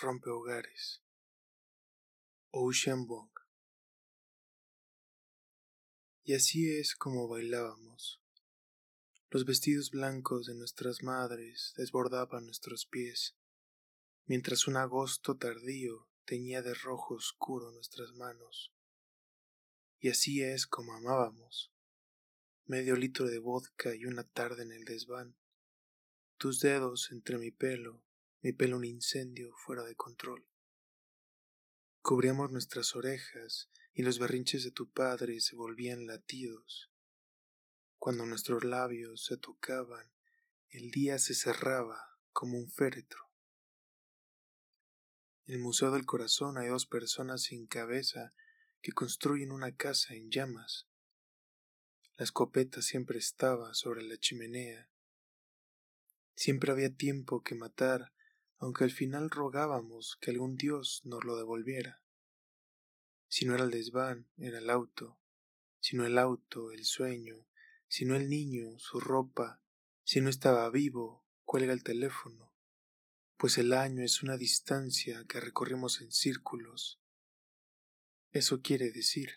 rompe hogares. Ocean Bong. Y así es como bailábamos. Los vestidos blancos de nuestras madres desbordaban nuestros pies, mientras un agosto tardío teñía de rojo oscuro nuestras manos. Y así es como amábamos. Medio litro de vodka y una tarde en el desván. Tus dedos entre mi pelo, mi pelo un incendio fuera de control. Cubríamos nuestras orejas y los berrinches de tu padre se volvían latidos. Cuando nuestros labios se tocaban, el día se cerraba como un féretro. En el Museo del Corazón hay dos personas sin cabeza que construyen una casa en llamas. La escopeta siempre estaba sobre la chimenea. Siempre había tiempo que matar, aunque al final rogábamos que algún dios nos lo devolviera. Si no era el desván, era el auto. Si no el auto, el sueño. Si no el niño, su ropa. Si no estaba vivo, cuelga el teléfono pues el año es una distancia que recorrimos en círculos. Eso quiere decir,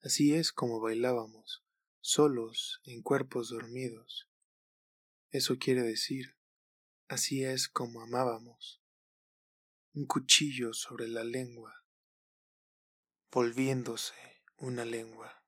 así es como bailábamos, solos en cuerpos dormidos. Eso quiere decir, así es como amábamos. Un cuchillo sobre la lengua, volviéndose una lengua.